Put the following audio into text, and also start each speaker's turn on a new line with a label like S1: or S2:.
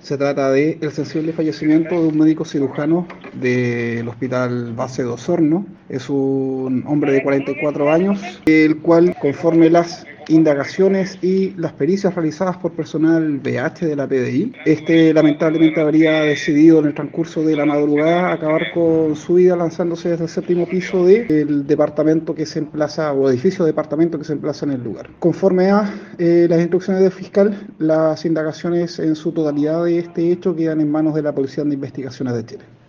S1: Se trata de el sensible fallecimiento de un médico cirujano del Hospital Base de Osorno. Es un hombre de 44 años, el cual, conforme las indagaciones y las pericias realizadas por personal BH de la PDI. Este lamentablemente habría decidido en el transcurso de la madrugada acabar con su vida lanzándose desde el séptimo piso del departamento que se emplaza o edificio de departamento que se emplaza en el lugar. Conforme a eh, las instrucciones del fiscal, las indagaciones en su totalidad de este hecho quedan en manos de la Policía de Investigaciones de Chile.